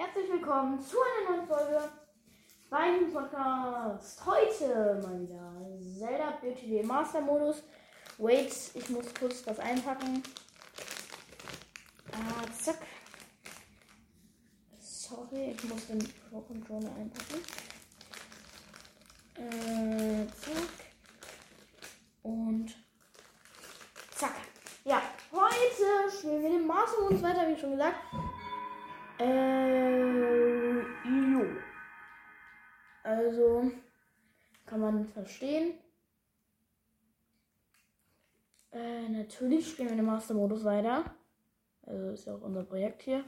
Herzlich willkommen zu einer neuen Folge beim Podcast. Heute mal wieder Zelda BTW Master Modus. Wait, ich muss kurz was einpacken. Ah, zack. Sorry, ich muss den Pro Controller einpacken. Äh, zack. Und zack. Ja, heute spielen wir den Master Modus weiter, wie schon gesagt. Äh, jo. Also, kann man verstehen. Äh, natürlich spielen wir den Master-Modus weiter. Also ist ja auch unser Projekt hier.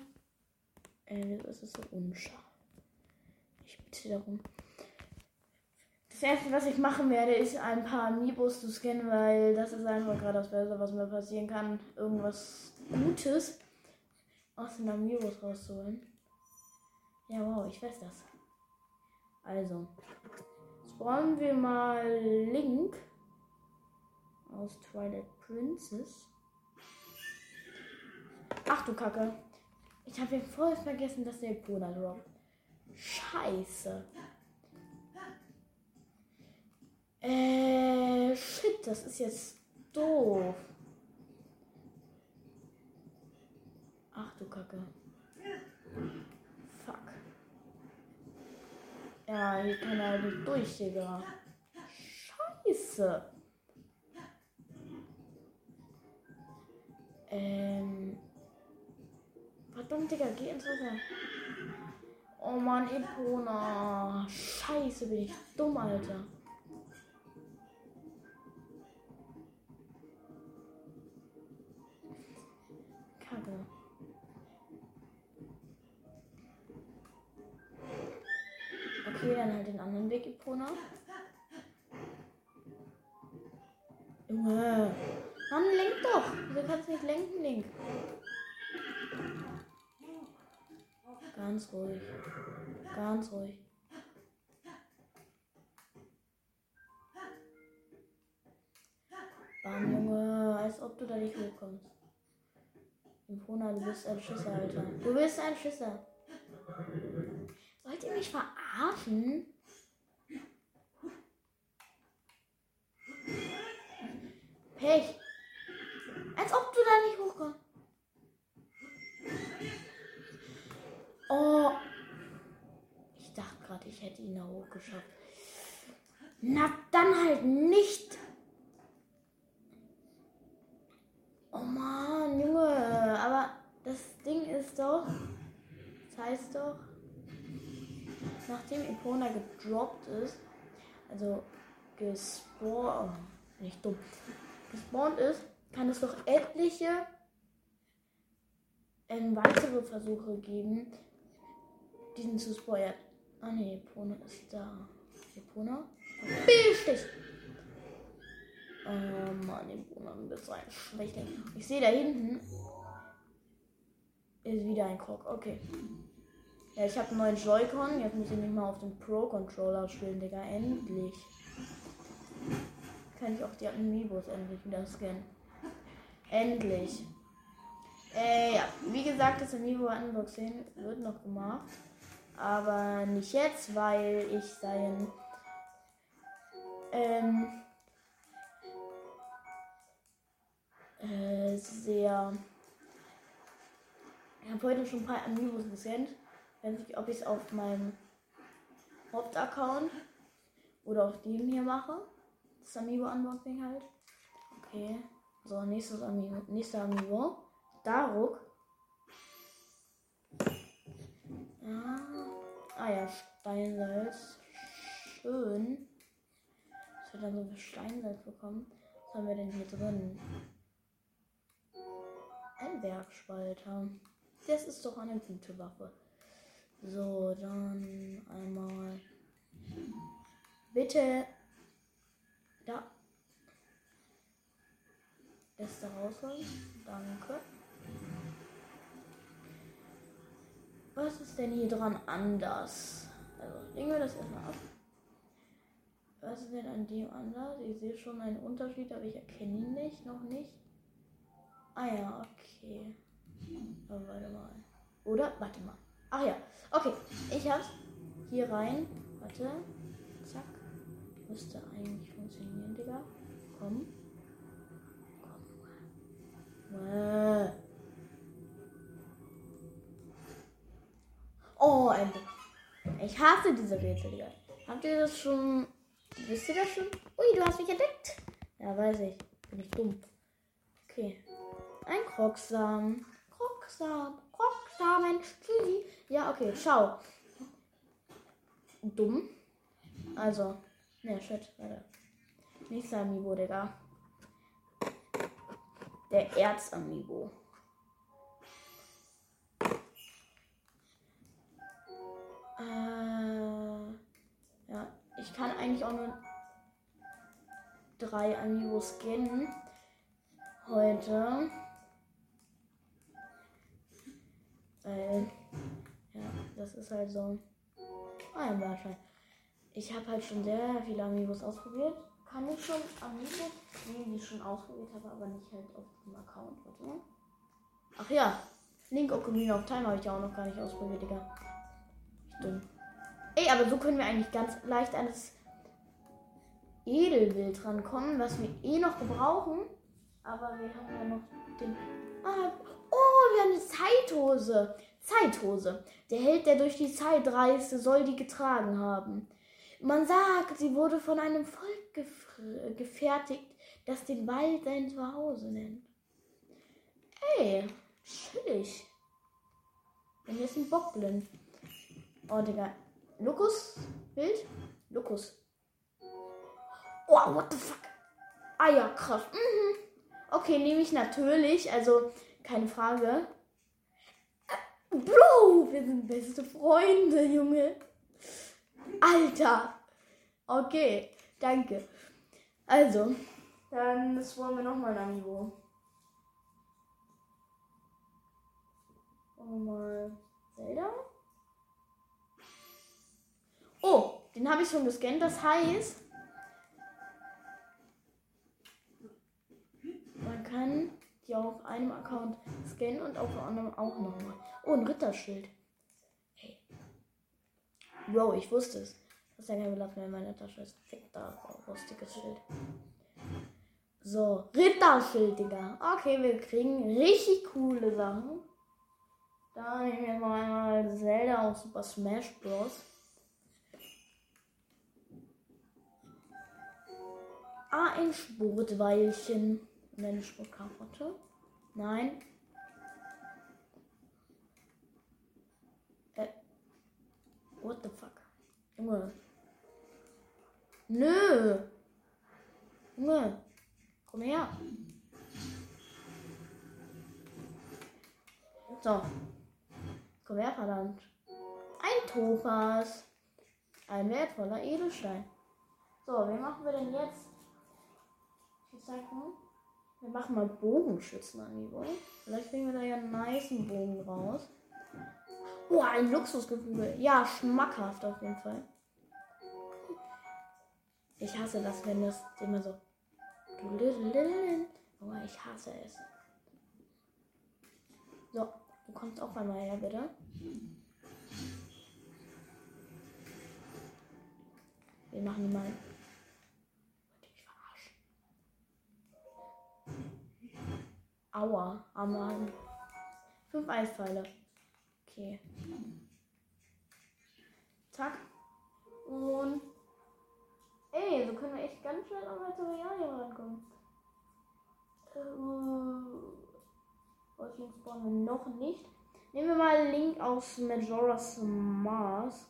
Äh, das ist so unscharf. Ich bitte darum. Das erste, was ich machen werde, ist ein paar Amiibos zu scannen, weil das ist einfach gerade das Beste, was mir passieren kann. Irgendwas Gutes aus den Amiibos rauszuholen. Ja, wow, ich weiß das. Also, spawnen wir mal Link aus Twilight Princess. Ach du Kacke. Ich habe ja voll vergessen, dass der Epona droppt. Scheiße. Äh, shit, das ist jetzt doof. Ach du Kacke. Fuck. Ja, hier kann er nicht durch, Digga. Scheiße. Ähm. Verdammt, Digga, geh ins Wasser. Oh Mann, Epona. Scheiße, bin ich dumm, Alter. Dann halt den anderen Weg, Epona. Junge. Mann, lenk doch. Du kannst nicht lenken, Link. Ganz ruhig. Ganz ruhig. Bam, Junge. Als ob du da nicht hochkommst. Impona, du bist ein Schisser, Alter. Du bist ein Schisser. Wollt ihr mich verarschen? Pech. Als ob du da nicht hochkommst. Oh. Ich dachte gerade, ich hätte ihn da hochgeschafft. Na, dann halt nicht. Oh Mann, Junge. Aber das Ding ist doch. Das heißt doch. Nachdem Epona gedroppt ist, also gespawnt, nicht dumm, gespawnt ist, kann es doch etliche ähm, weitere Versuche geben, diesen zu spoilern. Ah ne, Epona ist da. Epona? Stich! Oh Mann, Epona, so ein Schwächling. Ich sehe da hinten ist wieder ein Krog. Okay. Ja, ich habe einen neuen Joy-Con. Jetzt muss ich nicht mal auf dem Pro-Controller spielen, Digga. Endlich. Kann ich auch die Amiibos endlich wieder scannen. Endlich. Äh, ja. Wie gesagt, das Amiibo-Unboxing wird noch gemacht. Aber nicht jetzt, weil ich sein ähm, äh, sehr ich habe heute schon ein paar Amiibos gescannt. Ich ob ich es auf meinem Hauptaccount oder auf dem hier mache. Das Amiibo-Unboxing halt. Okay. So, nächstes Amiibo. Nächster Amiibo. Daruk. Ja. Ah ja, Steinsalz. Schön. Dass wir dann so viel Steinsalz bekommen. Was haben wir denn hier drin? Ein Werkspalter. Das ist doch eine gute Waffe. So, dann einmal. Bitte. Da. Beste rausholen. Danke. Was ist denn hier dran anders? Also, legen wir das erstmal ab. Was ist denn an dem anders? Ich sehe schon einen Unterschied, aber ich erkenne ihn nicht, noch nicht. Ah ja, okay. Aber warte mal. Oder? Warte mal. Ach ja. Okay, ich hab's hier rein. Warte. Zack. Müsste eigentlich funktionieren, Digga. Komm. Komm. Äh. Oh, endlich. Ich hasse diese Rätsel, Digga. Habt ihr das schon. Wisst ihr das schon? Ui, du hast mich entdeckt. Ja, weiß ich. Bin ich dumm. Okay. Ein Krocksam. Krocksam. Krocksamen. Tschüssi. Ja, okay. Schau. Dumm. Also. Ne, shit. Warte. Nächster Amiibo, Digga. Der Erzamiibo. Äh, ja, ich kann eigentlich auch nur drei Amiibos scannen heute. Weil, ja, das ist halt so. Ah, ja, wahrscheinlich. Ich habe halt schon sehr viele Amiibos ausprobiert. Kann ich schon Amiibos nehmen, die ich schon ausprobiert habe, aber nicht halt auf dem Account. Warte mal. Ach ja, Link Ocarina of Time habe ich ja auch noch gar nicht ausprobiert, Digga. Dumm. Ey, aber so können wir eigentlich ganz leicht an das Edelwild rankommen, was wir eh noch gebrauchen. Aber wir haben ja noch den. Ah, oh, wir haben eine Zeithose. Zeithose. Der Held, der durch die Zeit reiste, soll die getragen haben. Man sagt, sie wurde von einem Volk gef- gefertigt, das den Wald sein Zuhause nennt. Ey, chillig. Und hier ist ein Bockblin. Oh, Digga. Lukus? Bild? Lukus. Oh, what the fuck? Eierkraft. Mhm. Okay, nehme ich natürlich. Also, keine Frage. Äh, Bro, wir sind beste Freunde, Junge. Alter. Okay, danke. Also, dann das wollen wir nochmal ein Amiibo. Wollen wir mal Zelda? Oh, den habe ich schon gescannt. Das heißt, man kann die auf einem Account scannen und auf dem anderen auch nochmal. Oh, ein Ritterschild. Hey. Bro, ich wusste es. Das ist ja kein Blatt mehr in meiner Tasche. ist fick da, rostiges Schild. So, Ritterschild, Digga. Okay, wir kriegen richtig coole Sachen. Da nehmen wir mal einmal Zelda aus Super Smash Bros. Ah, ein Sportweilchen. Eine Sportkarotte. Nein. Äh. What the fuck? Junge. Nö. Junge. Komm her. So. Komm her, verdammt. Ein Topaz. Ein wertvoller Edelstein. So, wie machen wir denn jetzt? Ich sag mal, wir machen mal Bogenschützen Amiibo. Vielleicht kriegen wir da ja einen niceen Bogen raus. Oh, ein Luxusgefühl. Ja, schmackhaft auf jeden Fall. Ich hasse das, wenn das immer so. Oh, ich hasse es. So, du kommst auch einmal her, bitte. Wir machen die mal. Aua, am Magen. Fünf Eispfeile. Okay. Zack. Und. Ey, so können wir echt ganz schnell an Materialien rankommen. Äh, Wolfling spawnen wir noch nicht. Nehmen wir mal Link aus Majora's Mask.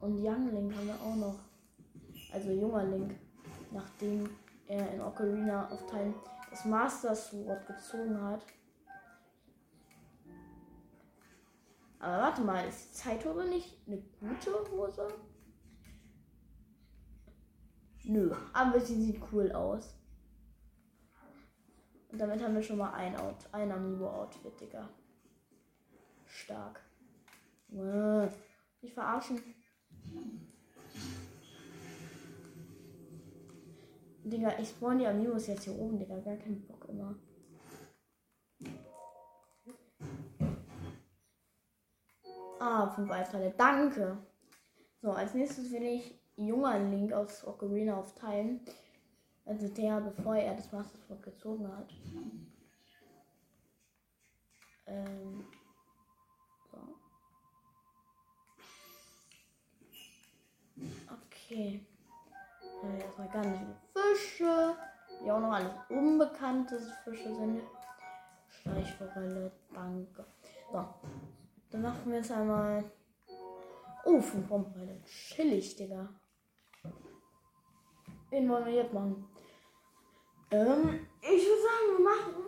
Und Young Link haben wir auch noch. Also junger Link. Nachdem er in Ocarina of Time das Master Sword gezogen hat. Aber warte mal, ist die Zeithose nicht eine gute Hose? Nö, aber sie sieht cool aus. Und damit haben wir schon mal ein, Out ein Amiibo-Outfit, Digga. Stark. Nicht verarschen. Digga, ich spawn die Amiibos jetzt hier oben, Digga. Gar keinen Bock immer. fünf Eifteile. Danke. So, als nächstes will ich junger Link aus Ocarina of Time. Also der, bevor er das Master Sword gezogen hat. Ähm. Okay. Erstmal ganz viele Fische, die auch noch alles unbekannte Fische sind. Schleichforelle, danke. So, dann machen wir jetzt einmal. Oh, fünf Bombenpfeile. Chillig, Digga. Wen wollen wir jetzt machen? Ähm, ich würde sagen, wir machen.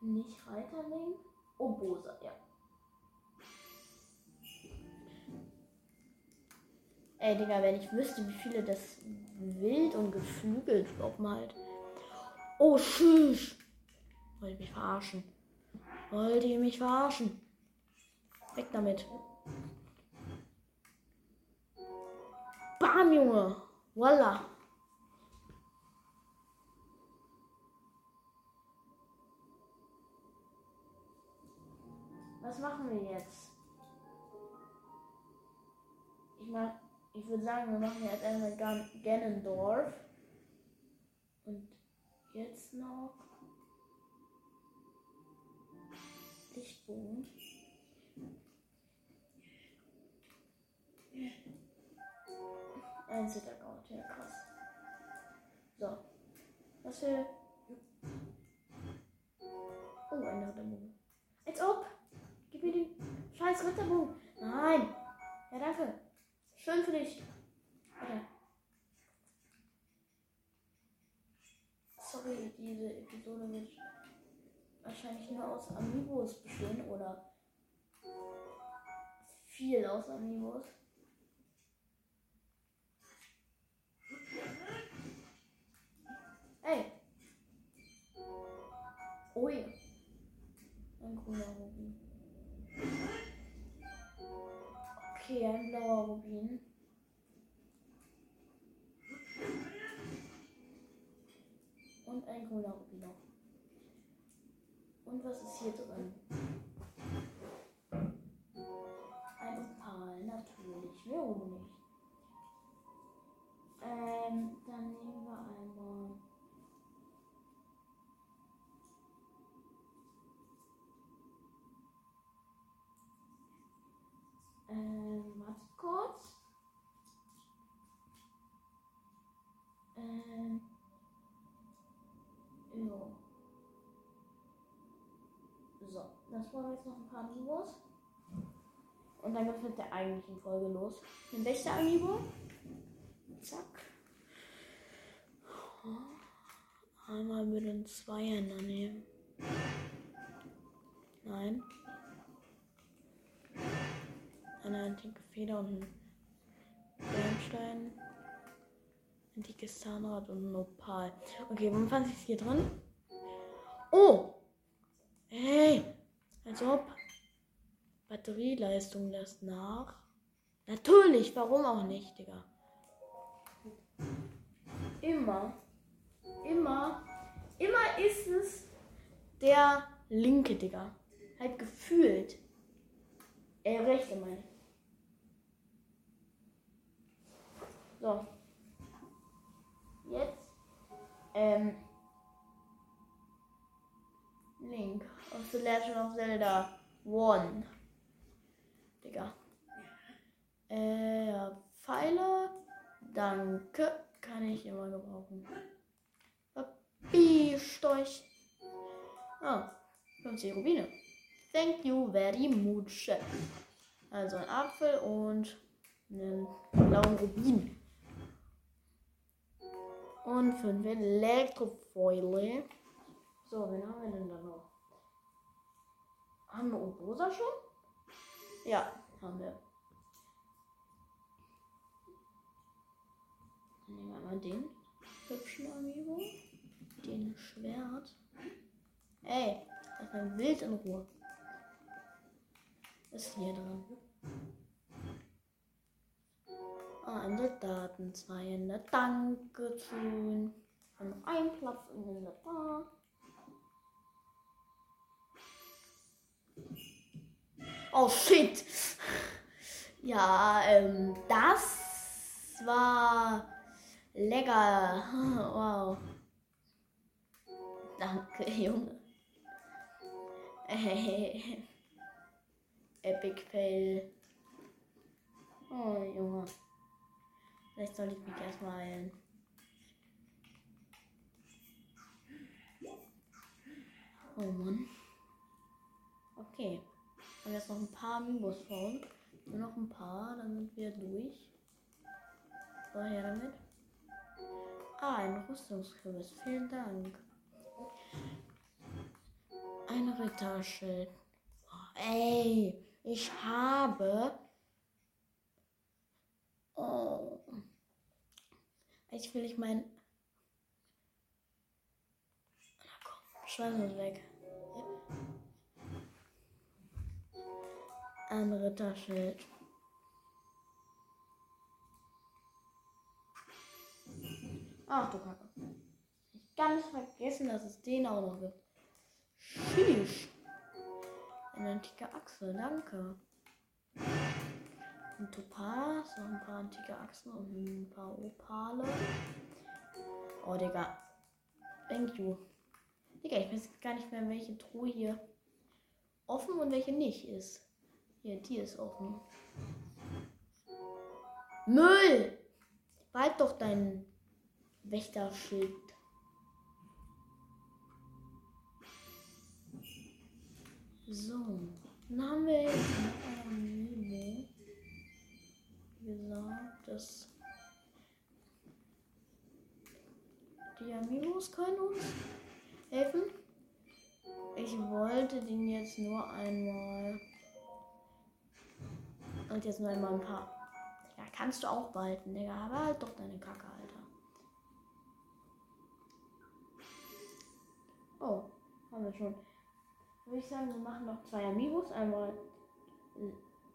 Nicht Reiterling. Oh, Bosa, ja. Ey, Digga, wenn ich wüsste, wie viele das wild und geflügelt droppen halt. Oh, tschüss. Wollt ihr mich verarschen? Wollt ihr mich verarschen? Weg damit. Bam, Junge. Voila. Was machen wir jetzt? Ich mach, ich würde sagen, wir machen jetzt einmal Gan Ganondorf. Und jetzt noch Lichtbogen. Einzelaccount, ja krass. So. Was für. Oh, ein Ritterbogen. Als ob! Gib mir den scheiß Ritterbogen. Nein! Ja, danke. Schön für dich. Warte. Sorry, diese Episode wird wahrscheinlich nur aus Amiibos bestehen oder viel aus Amiibos. Ey. Ui. Ein grüner Rubin. Okay, ein blauer Rubin. Und ein grüner Rubin noch. Und was ist hier drin? Ein Opal, natürlich. Warum nicht? Ähm, dann nehmen wir einmal. Jetzt noch ein paar Amiibos. Und dann geht es mit der eigentlichen Folge los. Den beste Amiibo. Zack. Einmal mit den Zweihänder nehmen. Nein. Eine antike Feder und ein Bernstein. Antikes Zahnrad und ein Opal. Okay, wann fand ich hier drin? Oh! Als ob. Batterieleistung lässt nach. Natürlich, warum auch nicht, Digga? Immer, immer, immer ist es der linke, Digga. Halt gefühlt. Äh, rechte meine. So. Jetzt. Ähm. Link of The Legend of Zelda One. Digga. Äh, Pfeile. Danke. Kann ich immer gebrauchen. Papierstorch. Ah, 50 Rubine. Thank you very much. Also ein Apfel und einen blauen Rubin. Und fünf Elektrofoile. So, wen haben wir denn da noch? Haben wir Obosa schon? Ja, haben wir. Dann nehmen wir mal den hübschen Amiibo. Den Schwert. Ey, lass mal wild in Ruhe. Ist hier drin? Eine Daten, zwei in der Danke tun. Und ein Platz in der Bar. Oh shit. Ja, ähm, das war lecker. Wow. Danke, Junge. Epic Fail. Oh, Junge. Vielleicht soll ich mich erstmal heilen. Oh Mann. Okay. Und jetzt noch ein paar Mimos bauen. Nur noch ein paar, dann sind wir durch. So, her damit. Ah, ein Rüstungskürbis. Vielen Dank. Ein Ritterschild. Oh, ey, ich habe. Oh. Ich will ich mein. Na komm, Schwein ist weg. Ein Ritterschild. Ach du Kacke. Ich ganz vergessen, dass es den auch noch gibt. Tschüss. Eine antike Achse, danke. Ein Topaz, noch ein paar antike Achsen und ein paar Opale. Oh, Digga. Thank you. Digga, ich weiß gar nicht mehr, welche Truhe hier offen und welche nicht ist. Hier, die ist offen. Müll! Bald doch dein Wächterschild. So, dann haben wir jetzt. Wie gesagt, das. Die Amigos können uns helfen. Ich wollte den jetzt nur einmal. Und jetzt nur einmal ein paar. Ja, kannst du auch behalten, Digga. Aber halt doch deine Kacke, Alter. Oh, haben wir schon. Würde ich sagen, wir machen noch zwei Amigos. Einmal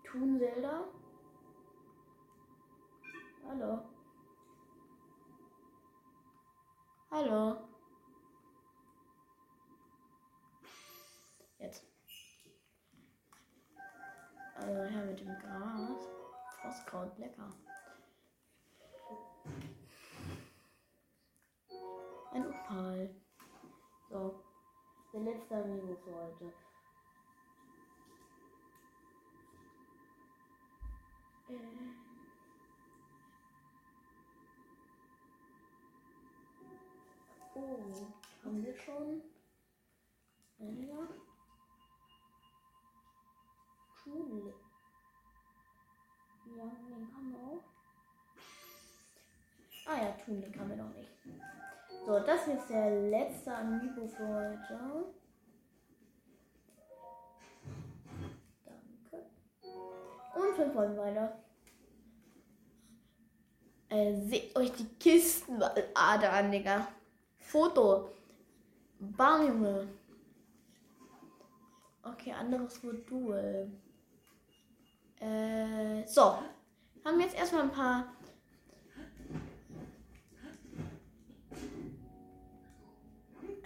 Toon Zelda. Hallo. Hallo. Also her mit dem Gras. Frostkraut, lecker. Ein Opal. So. Der letzte Amigo für heute. Äh. Oh, haben wir schon? Ja. Den kann wir noch nicht. So, das ist der letzte Amiibo für heute. Danke. Und fünf Folgen weiter. Äh, seht euch die Kisten mal an, Digga. Foto. Bam. Okay, anderes Modul. Äh, so. Haben wir jetzt erstmal ein paar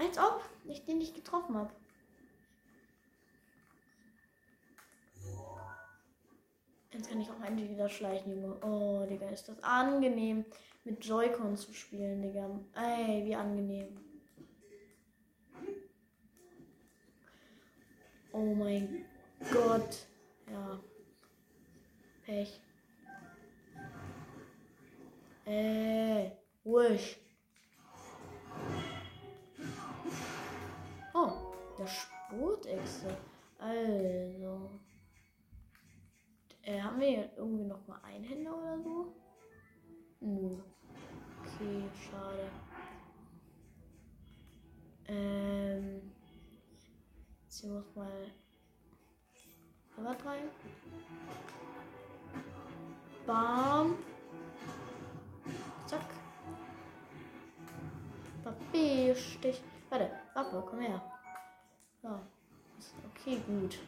Als ob ich den nicht getroffen habe. Jetzt kann ich auch endlich wieder schleichen, Junge. Oh, Digga, ist das angenehm, mit Joy-Con zu spielen, Digga. Ey, wie angenehm. Oh mein Gott. Ja. Pech. Äh, wusch. Einhänder oder so? Nö. Okay, schade. Ähm. Jetzt muss mal. Was rein? Bam. Zack. Papierstich. Warte, Waffe, komm her. So. Okay, gut.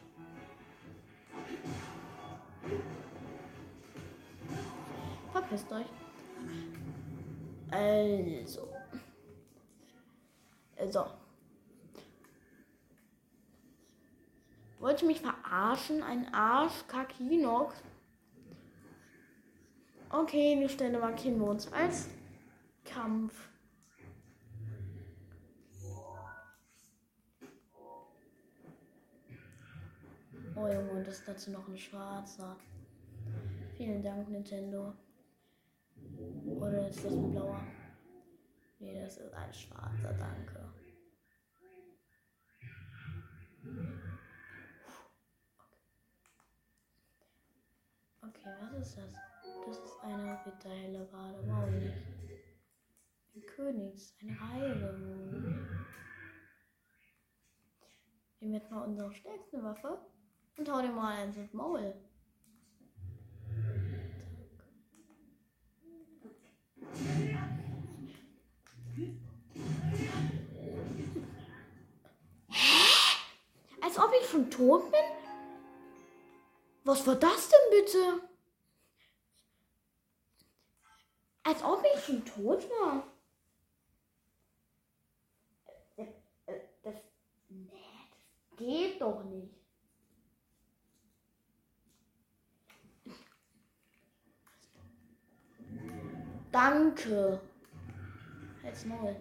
Verpisst euch. Also. So. Wollte mich verarschen? Ein Arsch, Kakinox. Okay, die Stelle markieren wir uns als Kampf. Oh Junge, und ist dazu noch ein schwarzer. Vielen Dank, Nintendo. Oder ist das ein blauer? Nee, das ist ein schwarzer, danke. Okay, was ist das? Das ist eine Witterhelle gerade. Wow, nicht. Ein Königs, eine Heile. Nehmen wir jetzt mal unsere stärkste Waffe und hau dir mal eins ins Maul. Als ob ich schon tot bin? Was war das denn bitte? Als ob ich schon tot war. Äh, äh, das, nee, das geht doch nicht. Danke. Halt's Maul.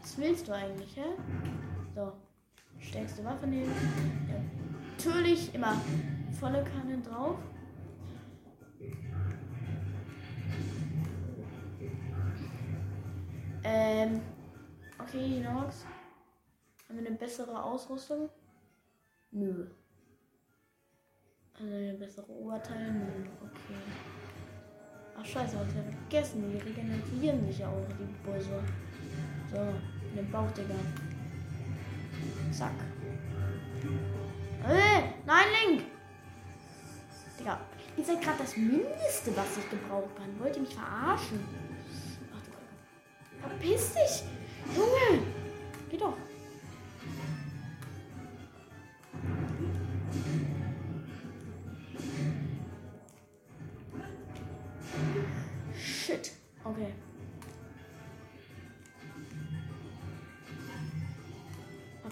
Was willst du eigentlich, hä? So. Stärkste Waffe nehmen. Ja. Natürlich immer volle Kanne drauf. Ähm. Okay, Nox. Haben wir eine bessere Ausrüstung? Nö. Also eine bessere Oberteil? Nö. Okay. Ach scheiße, ich vergessen? Die regenerieren sich ja auch, die Busse. So, den Bauch, Digga. Zack. Äh, nein, Link! Digga, ihr seid gerade das Mindeste, was ich gebraucht habe. Wollt ihr mich verarschen? Ach du. Verpiss dich! Junge! Geh doch.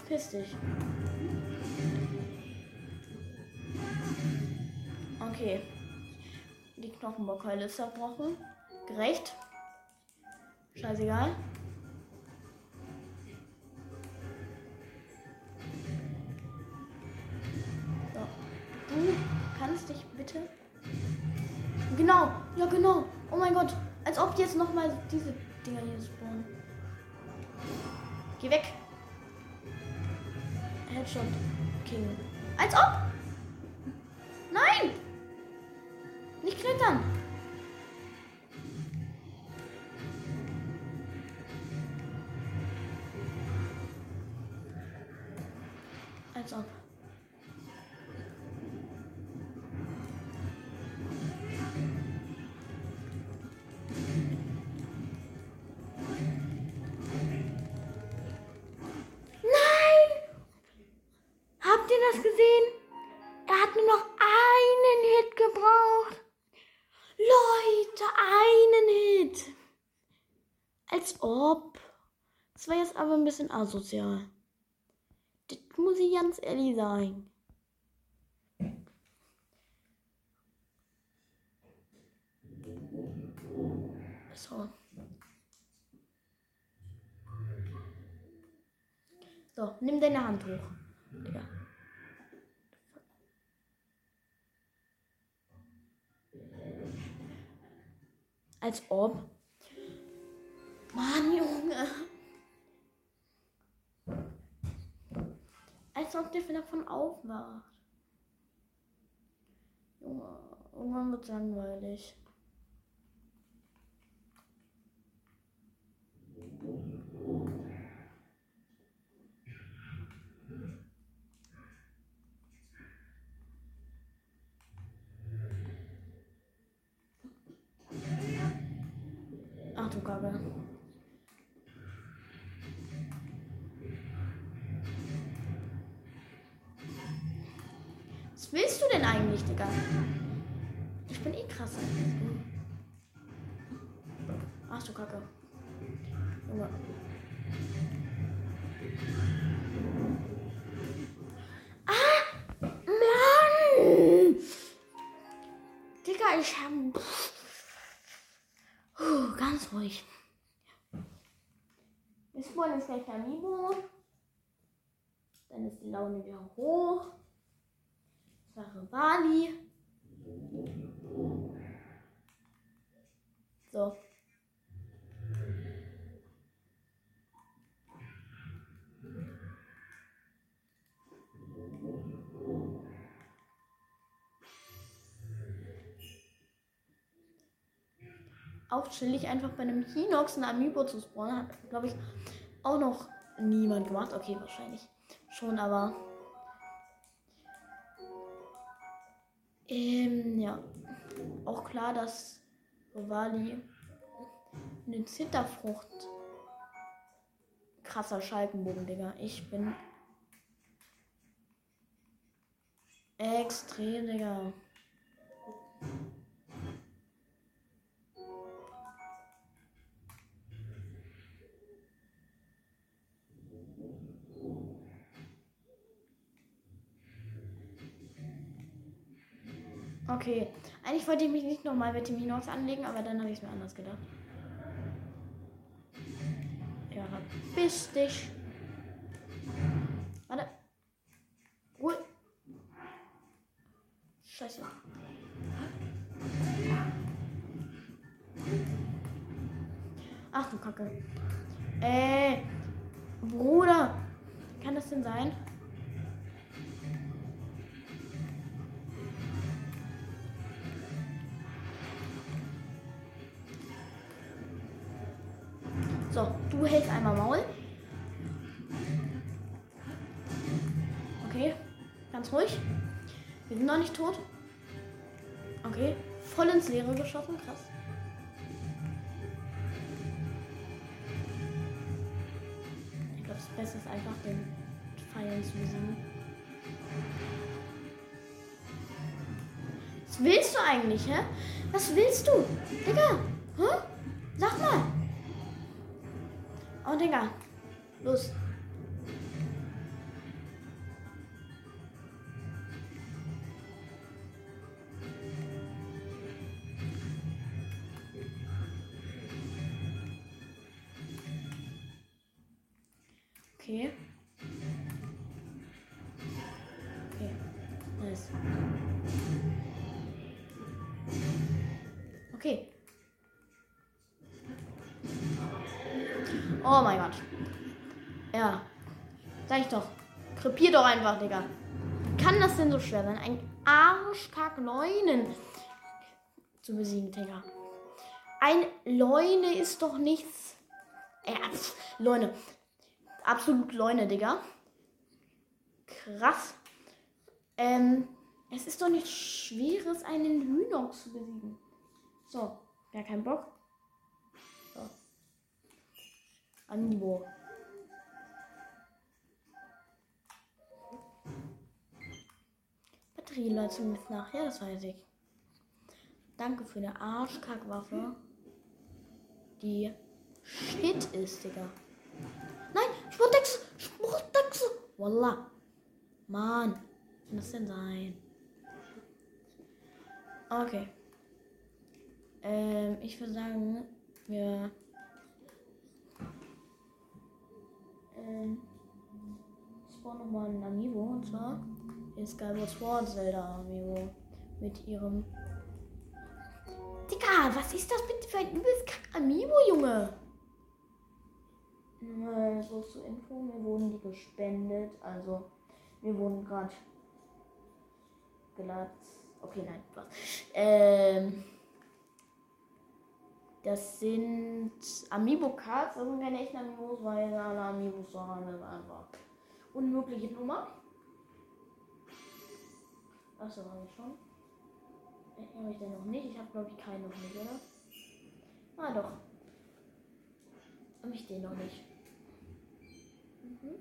Verpiss dich. Okay. Die Knochenbockkeule ist zerbrochen. Gerecht. Scheißegal. So. Du kannst dich bitte. Genau, ja genau. Oh mein Gott. Als ob jetzt nochmal diese Dinger hier spawnen. Geh weg. King. Als ob! Leute, einen Hit. Als ob. Das war jetzt aber ein bisschen asozial. Das muss ich ganz ehrlich sagen. So. So, nimm deine Hand hoch. Digga. Als ob. Mann, Junge. Als ob der davon aufwacht. Junge, irgendwann wird langweilig. Was willst du denn eigentlich, Digga? Ich bin eh krasser. Ach du Kacke. Junge. Ah! Mann! Digga, ich hab. Puh, ganz ruhig. Ist vorhin ein schlechter Amiibo. Dann ist die Laune wieder hoch. Bali. So. auch chillig, einfach bei einem Hinox ein Amiibo zu spawnen. Hat, glaube ich, auch noch niemand gemacht. Okay, wahrscheinlich schon, aber. Ähm, ja. Auch klar, dass Rivali eine Zitterfrucht. Krasser Schalkenbogen, Digga. Ich bin extrem, Digga. Okay. Eigentlich wollte ich mich nicht nochmal mit dem Hinox anlegen, aber dann habe ich es mir anders gedacht. Ja, bis dich. Warte. Ruhe. Scheiße. Ach du Kacke. Äh. Bruder. Kann das denn sein? So, du hältst einmal Maul. Okay, ganz ruhig. Wir sind noch nicht tot. Okay, voll ins Leere geschossen, krass. Ich glaube, das Beste ist einfach den Pfeilen zu besiegen. Was willst du eigentlich, hä? Was willst du? Digga, hä? Sag mal. Oh, Digga. Los. Doch einfach, Digga. Kann das denn so schwer sein? Ein Arschkack Leunen zu besiegen, Digga. Ein Leune ist doch nichts. Ja, Leune. Absolut Leune, Digga. Krass. Ähm, es ist doch nichts Schweres, einen Hühnox zu besiegen. So, gar keinen Bock. Amiibo. Batterieleistung ist nach. Ja, das weiß ich. Danke für eine Arschkackwaffe. Die Shit ist, Digga. Nein, Sportex! Sportex! Wallah. Mann. Kann das denn sein? Okay. Ähm, ich würde sagen, wir ähm, spawn nochmal ein Amiibo und zwar in Skyward Sword Zelda Amiibo mit ihrem. Digga, was ist das bitte für ein übelst kack Amiibo, Junge? Mal so zur Info, mir wurden die gespendet, also mir wurden gerade glatt. Okay, nein, was? Ähm. Das sind Amiibo-Cards, das sind keine echten Amiibos, weil alle Amiibos so haben das einfach unmögliche Nummer. Achso, habe ich schon. Habe ich denn noch nicht? Ich habe glaube ich keinen noch nicht, oder? Ah doch. Habe ich den noch nicht. Mhm.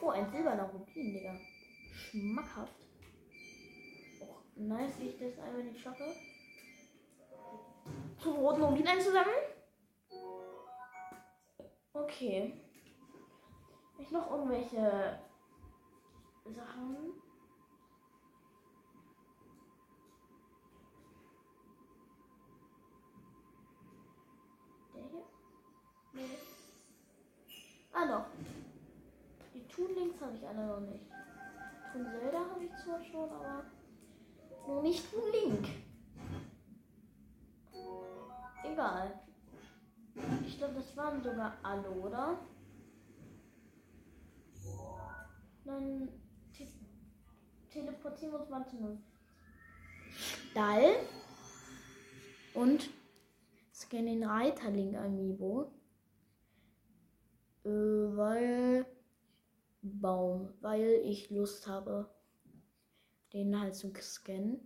Oh, ein silberner Rubin, Digga. Schmackhaft. Oh, nice, wie ich das einmal nicht schaffe zum roten Rubin einzusammeln. Okay. Ich noch irgendwelche Sachen. Der hier? Nee. Ah, doch. Die Toonlinks habe ich alle noch nicht. Toonselder habe ich zwar schon, aber nur nicht einen Link. Egal. Ich glaube, das waren sogar alle, oder? Dann teleportieren wir uns mal zu einem Stall und scannen den Reiterling Amiibo. Äh, weil Baum, weil ich Lust habe, den halt zu scannen.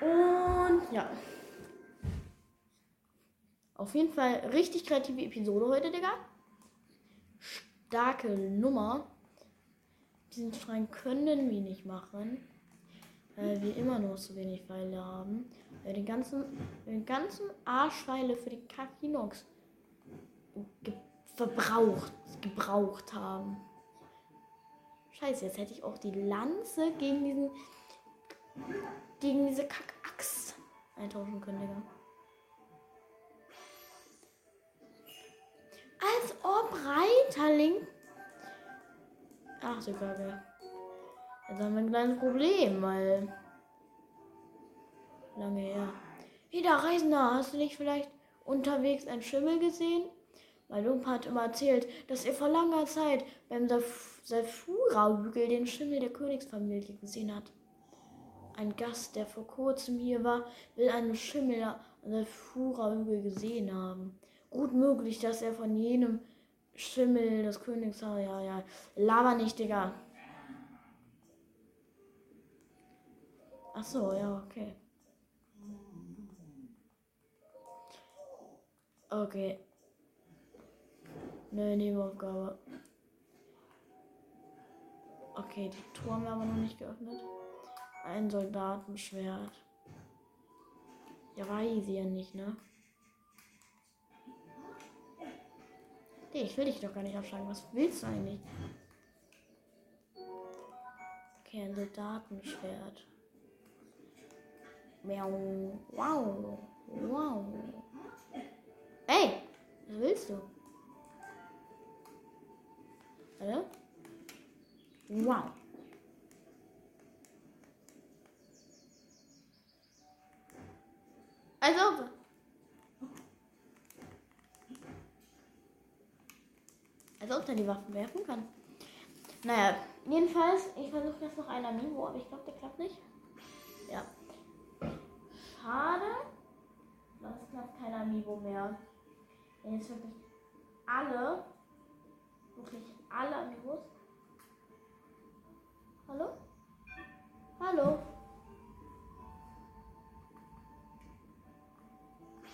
Und ja. Auf jeden Fall richtig kreative Episode heute, Digga. Starke Nummer. Diesen Schrein können wir nicht machen. Weil wir immer noch so wenig Pfeile haben. Weil den ganzen, den ganzen Arschpfeile für die Kakinox ge verbraucht, gebraucht haben. Scheiße, jetzt hätte ich auch die Lanze gegen diesen gegen diese Kackaxt eintauschen können, Digga. Ob Reiterling. Ach, so Kacke. Jetzt haben wir ein kleines Problem, weil. Lange her. Wieder Reisender, hast du nicht vielleicht unterwegs einen Schimmel gesehen? Mein Opa hat immer erzählt, dass er vor langer Zeit beim Safura-Hügel den Schimmel der Königsfamilie gesehen hat. Ein Gast, der vor kurzem hier war, will einen Schimmel an Safura-Hügel gesehen haben. Gut möglich, dass er von jenem Schimmel des Königs. Ja, ja. Laber nicht, Digga. Ach so, ja, okay. Okay. Nö, Nebenaufgabe. Okay, die Tour haben wir aber noch nicht geöffnet. Ein Soldatenschwert. Ja, weiß ich ja nicht, ne? Nee, ich will dich doch gar nicht aufschlagen. Was willst du eigentlich? Okay, ein Soldatenschwert. Miau. Wow. Wow. Ey, was willst du? Warte. Wow. Also. Als ob er die Waffen werfen kann. Naja, jedenfalls, ich versuche jetzt noch ein Amiibo, aber ich glaube, der klappt nicht. Ja. Schade. Das klappt kein Amiibo mehr. Jetzt wirklich alle, wirklich alle Amiibos. Hallo? Hallo?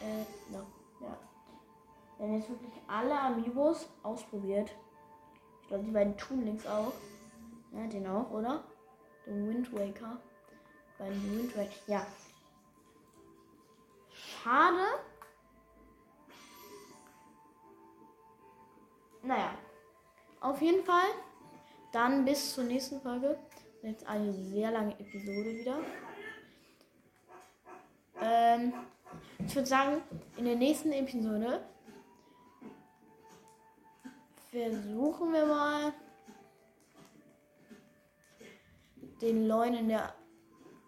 Äh, no. Ja. Wir haben jetzt wirklich alle Amiibos ausprobiert. Ich glaube, die beiden Toonlinks auch. Ja, den auch, oder? Den Wind Waker. Beim Wind Waker. Ja. Schade. Naja. Auf jeden Fall. Dann bis zur nächsten Folge. Jetzt eine sehr lange Episode wieder. Ähm, ich würde sagen, in der nächsten Episode versuchen wir mal den Leuen in der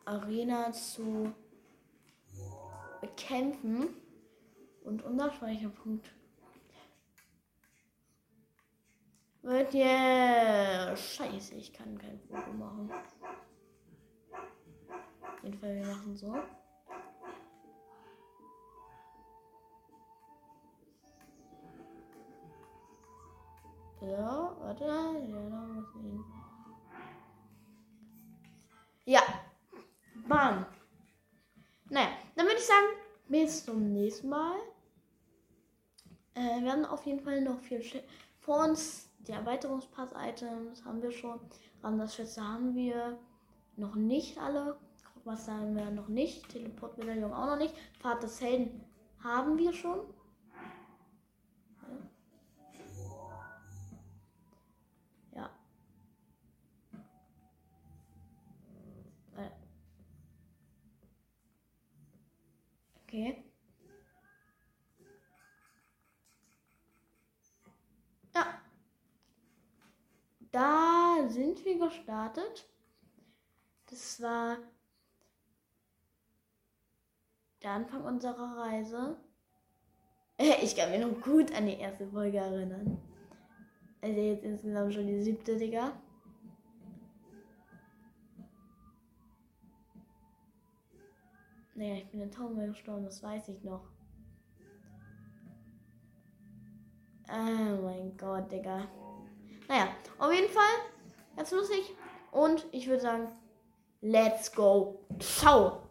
Arena zu bekämpfen. Und unser Speicherpunkt wird ja scheiße. Ich kann kein Foto machen. Auf jeden Fall, wir machen so. Ja, warte. Ja, da muss hin. Ja. Bam. Naja, dann würde ich sagen, bis zum nächsten Mal. Äh, wir haben auf jeden Fall noch viel vor uns. Die Erweiterungspass-Items haben wir schon. Randerschätze haben wir noch nicht alle. Was haben wir noch nicht. Teleportmedaillon auch noch nicht. Pfad des Helden haben wir schon. Okay. Ja. Da sind wir gestartet. Das war der Anfang unserer Reise. Ich kann mich noch gut an die erste Folge erinnern. Also jetzt insgesamt schon die siebte, Digga. Naja, ich bin in Taumel gestorben, das weiß ich noch. Oh mein Gott, Digga. Naja, auf jeden Fall, ganz lustig. Und ich würde sagen, let's go. Ciao.